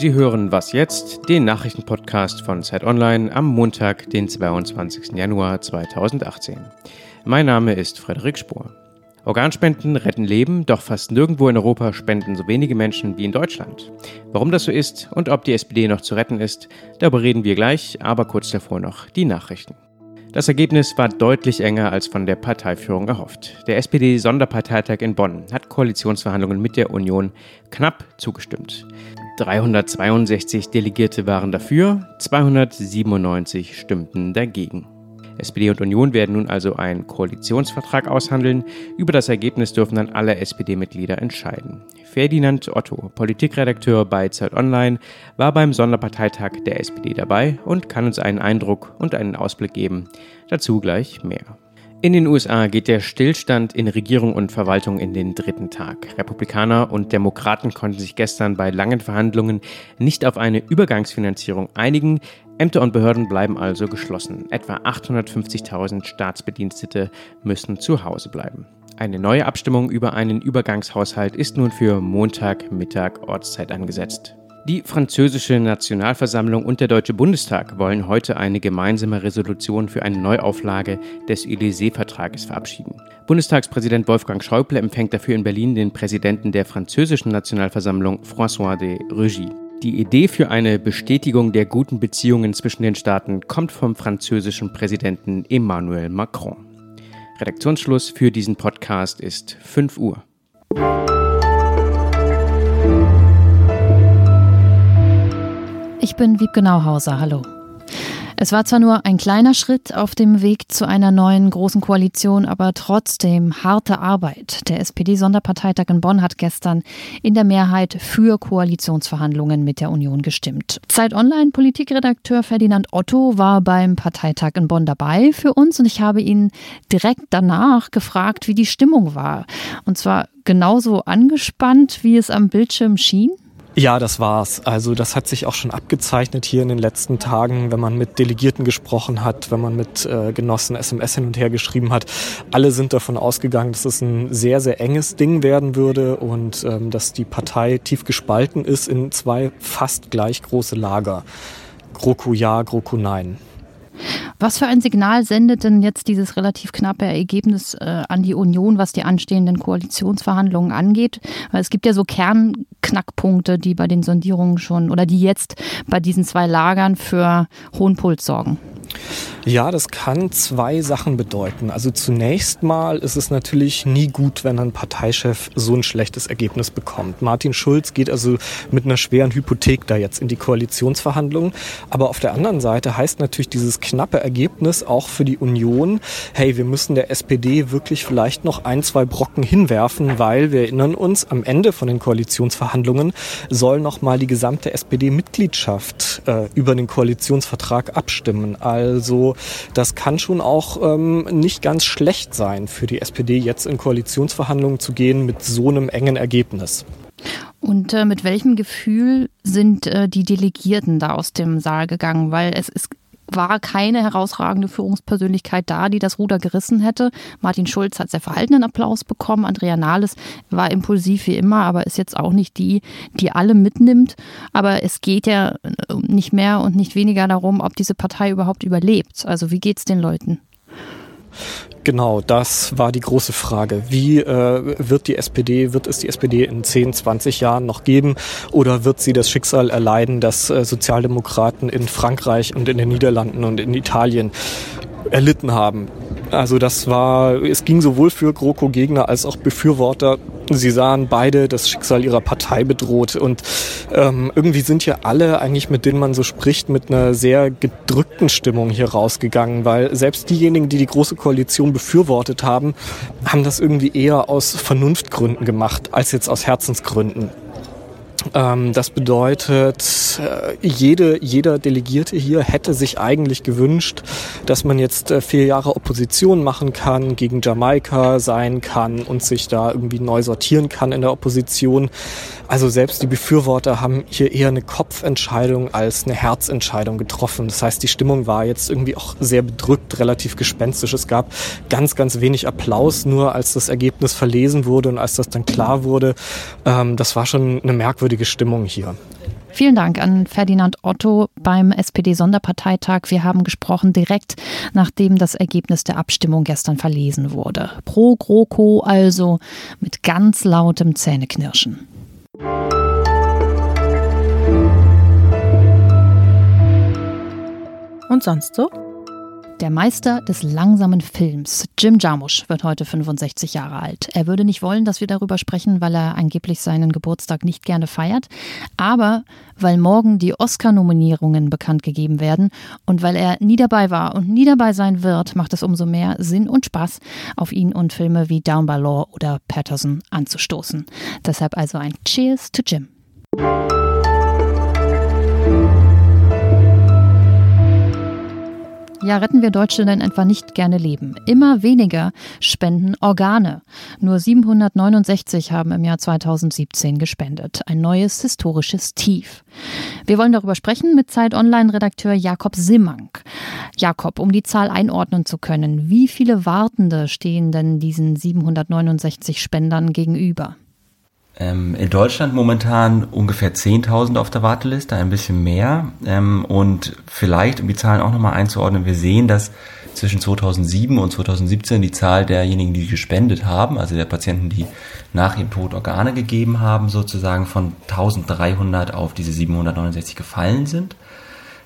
Sie hören Was jetzt, den Nachrichtenpodcast von Zeit Online am Montag, den 22. Januar 2018. Mein Name ist Frederik Spohr. Organspenden retten Leben, doch fast nirgendwo in Europa spenden so wenige Menschen wie in Deutschland. Warum das so ist und ob die SPD noch zu retten ist, darüber reden wir gleich, aber kurz davor noch die Nachrichten. Das Ergebnis war deutlich enger als von der Parteiführung erhofft. Der SPD-Sonderparteitag in Bonn hat Koalitionsverhandlungen mit der Union knapp zugestimmt. 362 Delegierte waren dafür, 297 stimmten dagegen. SPD und Union werden nun also einen Koalitionsvertrag aushandeln. Über das Ergebnis dürfen dann alle SPD-Mitglieder entscheiden. Ferdinand Otto, Politikredakteur bei Zeit Online, war beim Sonderparteitag der SPD dabei und kann uns einen Eindruck und einen Ausblick geben. Dazu gleich mehr. In den USA geht der Stillstand in Regierung und Verwaltung in den dritten Tag. Republikaner und Demokraten konnten sich gestern bei langen Verhandlungen nicht auf eine Übergangsfinanzierung einigen. Ämter und Behörden bleiben also geschlossen. Etwa 850.000 Staatsbedienstete müssen zu Hause bleiben. Eine neue Abstimmung über einen Übergangshaushalt ist nun für Montagmittag Ortszeit angesetzt. Die französische Nationalversammlung und der Deutsche Bundestag wollen heute eine gemeinsame Resolution für eine Neuauflage des Élysée-Vertrages verabschieden. Bundestagspräsident Wolfgang Schäuble empfängt dafür in Berlin den Präsidenten der französischen Nationalversammlung François de Rugy. Die Idee für eine Bestätigung der guten Beziehungen zwischen den Staaten kommt vom französischen Präsidenten Emmanuel Macron. Redaktionsschluss für diesen Podcast ist 5 Uhr. Ich bin Wiebke Nauhauser. Hallo. Es war zwar nur ein kleiner Schritt auf dem Weg zu einer neuen großen Koalition, aber trotzdem harte Arbeit. Der SPD-Sonderparteitag in Bonn hat gestern in der Mehrheit für Koalitionsverhandlungen mit der Union gestimmt. Zeit Online Politikredakteur Ferdinand Otto war beim Parteitag in Bonn dabei für uns und ich habe ihn direkt danach gefragt, wie die Stimmung war. Und zwar genauso angespannt, wie es am Bildschirm schien. Ja, das war's. Also das hat sich auch schon abgezeichnet hier in den letzten Tagen, wenn man mit Delegierten gesprochen hat, wenn man mit äh, Genossen SMS hin und her geschrieben hat. Alle sind davon ausgegangen, dass es ein sehr, sehr enges Ding werden würde und ähm, dass die Partei tief gespalten ist in zwei fast gleich große Lager. GroKo ja, GroKo nein. Was für ein Signal sendet denn jetzt dieses relativ knappe Ergebnis äh, an die Union, was die anstehenden Koalitionsverhandlungen angeht? Weil es gibt ja so Kernknackpunkte, die bei den Sondierungen schon oder die jetzt bei diesen zwei Lagern für hohen Puls sorgen. Ja, das kann zwei Sachen bedeuten. Also zunächst mal ist es natürlich nie gut, wenn ein Parteichef so ein schlechtes Ergebnis bekommt. Martin Schulz geht also mit einer schweren Hypothek da jetzt in die Koalitionsverhandlungen. Aber auf der anderen Seite heißt natürlich dieses knappe Ergebnis auch für die Union, hey, wir müssen der SPD wirklich vielleicht noch ein, zwei Brocken hinwerfen, weil wir erinnern uns, am Ende von den Koalitionsverhandlungen soll noch mal die gesamte SPD-Mitgliedschaft äh, über den Koalitionsvertrag abstimmen. Also das kann schon auch ähm, nicht ganz schlecht sein für die SPD, jetzt in Koalitionsverhandlungen zu gehen mit so einem engen Ergebnis. Und äh, mit welchem Gefühl sind äh, die Delegierten da aus dem Saal gegangen? Weil es ist war keine herausragende Führungspersönlichkeit da, die das Ruder gerissen hätte. Martin Schulz hat sehr verhaltenen Applaus bekommen. Andrea Nahles war impulsiv wie immer, aber ist jetzt auch nicht die, die alle mitnimmt. Aber es geht ja nicht mehr und nicht weniger darum, ob diese Partei überhaupt überlebt. Also wie geht es den Leuten? Genau, das war die große Frage. Wie äh, wird die SPD, wird es die SPD in 10, 20 Jahren noch geben oder wird sie das Schicksal erleiden, dass äh, Sozialdemokraten in Frankreich und in den Niederlanden und in Italien erlitten haben? Also das war, es ging sowohl für GroKo-Gegner als auch Befürworter Sie sahen beide das Schicksal ihrer Partei bedroht. Und ähm, irgendwie sind hier alle, eigentlich mit denen man so spricht, mit einer sehr gedrückten Stimmung hier rausgegangen, weil selbst diejenigen, die die Große Koalition befürwortet haben, haben das irgendwie eher aus Vernunftgründen gemacht, als jetzt aus Herzensgründen. Ähm, das bedeutet, äh, jede, jeder Delegierte hier hätte sich eigentlich gewünscht, dass man jetzt äh, vier Jahre Opposition machen kann, gegen Jamaika sein kann und sich da irgendwie neu sortieren kann in der Opposition. Also selbst die Befürworter haben hier eher eine Kopfentscheidung als eine Herzentscheidung getroffen. Das heißt, die Stimmung war jetzt irgendwie auch sehr bedrückt, relativ gespenstisch. Es gab ganz, ganz wenig Applaus, nur als das Ergebnis verlesen wurde und als das dann klar wurde. Ähm, das war schon eine merkwürdige ruhige Stimmung hier. Vielen Dank an Ferdinand Otto beim SPD-Sonderparteitag. Wir haben gesprochen direkt nachdem das Ergebnis der Abstimmung gestern verlesen wurde. Pro GroKo also mit ganz lautem Zähneknirschen. Und sonst so? Der Meister des langsamen Films, Jim Jarmusch, wird heute 65 Jahre alt. Er würde nicht wollen, dass wir darüber sprechen, weil er angeblich seinen Geburtstag nicht gerne feiert, aber weil morgen die Oscar-Nominierungen bekannt gegeben werden und weil er nie dabei war und nie dabei sein wird, macht es umso mehr Sinn und Spaß, auf ihn und Filme wie Down by Law oder Patterson anzustoßen. Deshalb also ein Cheers to Jim. Ja, retten wir Deutsche denn etwa nicht gerne Leben? Immer weniger spenden Organe. Nur 769 haben im Jahr 2017 gespendet. Ein neues historisches Tief. Wir wollen darüber sprechen mit Zeit Online-Redakteur Jakob Simmank. Jakob, um die Zahl einordnen zu können, wie viele Wartende stehen denn diesen 769 Spendern gegenüber? Ähm, in Deutschland momentan ungefähr 10.000 auf der Warteliste, ein bisschen mehr. Ähm, und vielleicht, um die Zahlen auch nochmal einzuordnen, wir sehen, dass zwischen 2007 und 2017 die Zahl derjenigen, die gespendet haben, also der Patienten, die nach ihrem Tod Organe gegeben haben, sozusagen von 1300 auf diese 769 gefallen sind.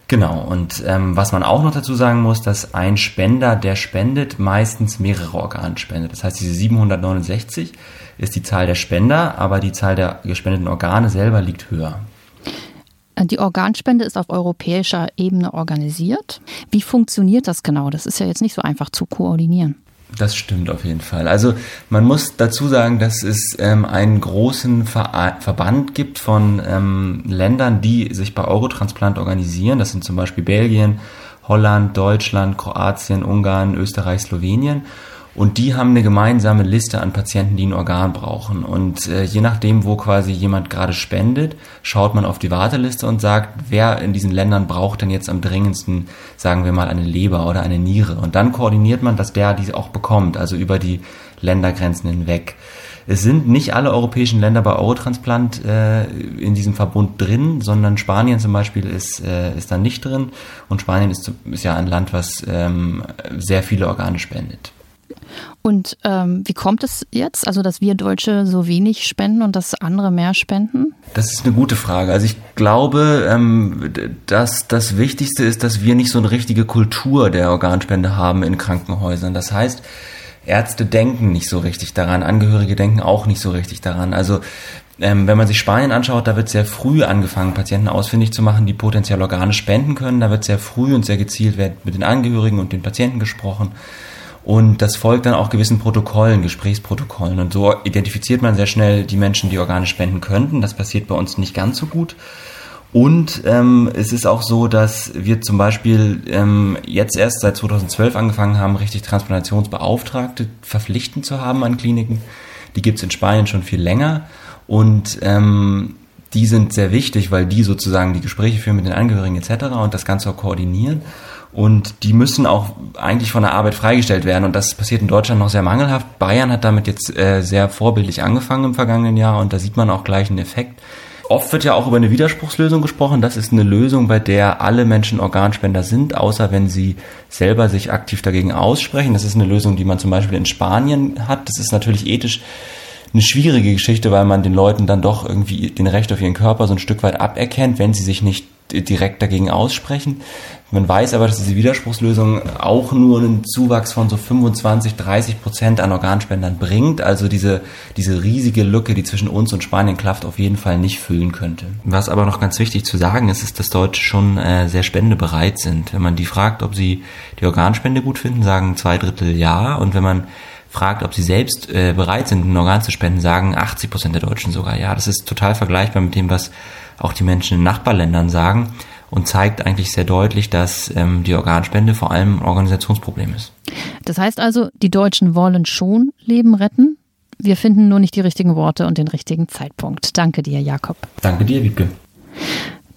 Genau, und ähm, was man auch noch dazu sagen muss, dass ein Spender, der spendet, meistens mehrere Organe spendet. Das heißt, diese 769 ist die Zahl der Spender, aber die Zahl der gespendeten Organe selber liegt höher. Die Organspende ist auf europäischer Ebene organisiert. Wie funktioniert das genau? Das ist ja jetzt nicht so einfach zu koordinieren. Das stimmt auf jeden Fall. Also man muss dazu sagen, dass es ähm, einen großen Ver Verband gibt von ähm, Ländern, die sich bei Eurotransplant organisieren. Das sind zum Beispiel Belgien, Holland, Deutschland, Kroatien, Ungarn, Österreich, Slowenien. Und die haben eine gemeinsame Liste an Patienten, die ein Organ brauchen. Und äh, je nachdem, wo quasi jemand gerade spendet, schaut man auf die Warteliste und sagt, wer in diesen Ländern braucht denn jetzt am dringendsten, sagen wir mal, eine Leber oder eine Niere. Und dann koordiniert man, dass der diese auch bekommt, also über die Ländergrenzen hinweg. Es sind nicht alle europäischen Länder bei Eurotransplant äh, in diesem Verbund drin, sondern Spanien zum Beispiel ist, äh, ist da nicht drin. Und Spanien ist, ist ja ein Land, was ähm, sehr viele Organe spendet. Und ähm, wie kommt es jetzt, also dass wir Deutsche so wenig spenden und dass andere mehr spenden? Das ist eine gute Frage. Also ich glaube, ähm, dass das Wichtigste ist, dass wir nicht so eine richtige Kultur der Organspende haben in Krankenhäusern. Das heißt, Ärzte denken nicht so richtig daran, Angehörige denken auch nicht so richtig daran. Also ähm, wenn man sich Spanien anschaut, da wird sehr früh angefangen, Patienten ausfindig zu machen, die potenziell Organe spenden können. Da wird sehr früh und sehr gezielt mit den Angehörigen und den Patienten gesprochen. Und das folgt dann auch gewissen Protokollen, Gesprächsprotokollen. Und so identifiziert man sehr schnell die Menschen, die Organe spenden könnten. Das passiert bei uns nicht ganz so gut. Und ähm, es ist auch so, dass wir zum Beispiel ähm, jetzt erst seit 2012 angefangen haben, richtig Transplantationsbeauftragte verpflichtend zu haben an Kliniken. Die gibt's in Spanien schon viel länger. Und ähm, die sind sehr wichtig, weil die sozusagen die Gespräche führen mit den Angehörigen etc. und das Ganze auch koordinieren. Und die müssen auch eigentlich von der Arbeit freigestellt werden. Und das passiert in Deutschland noch sehr mangelhaft. Bayern hat damit jetzt äh, sehr vorbildlich angefangen im vergangenen Jahr und da sieht man auch gleich einen Effekt. Oft wird ja auch über eine Widerspruchslösung gesprochen. Das ist eine Lösung, bei der alle Menschen Organspender sind, außer wenn sie selber sich aktiv dagegen aussprechen. Das ist eine Lösung, die man zum Beispiel in Spanien hat. Das ist natürlich ethisch eine schwierige Geschichte, weil man den Leuten dann doch irgendwie den Recht auf ihren Körper so ein Stück weit aberkennt, wenn sie sich nicht direkt dagegen aussprechen. Man weiß aber, dass diese Widerspruchslösung auch nur einen Zuwachs von so 25, 30 Prozent an Organspendern bringt. Also diese, diese riesige Lücke, die zwischen uns und Spanien klafft, auf jeden Fall nicht füllen könnte. Was aber noch ganz wichtig zu sagen ist, ist, dass Deutsche schon äh, sehr spendebereit sind. Wenn man die fragt, ob sie die Organspende gut finden, sagen zwei Drittel ja. Und wenn man fragt, ob sie selbst äh, bereit sind, ein Organ zu spenden, sagen 80 Prozent der Deutschen sogar ja. Das ist total vergleichbar mit dem, was auch die Menschen in Nachbarländern sagen und zeigt eigentlich sehr deutlich, dass ähm, die Organspende vor allem ein Organisationsproblem ist. Das heißt also, die Deutschen wollen schon Leben retten. Wir finden nur nicht die richtigen Worte und den richtigen Zeitpunkt. Danke dir, Jakob. Danke dir, Wiebke.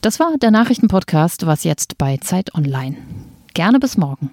Das war der Nachrichtenpodcast, was jetzt bei Zeit Online. Gerne bis morgen.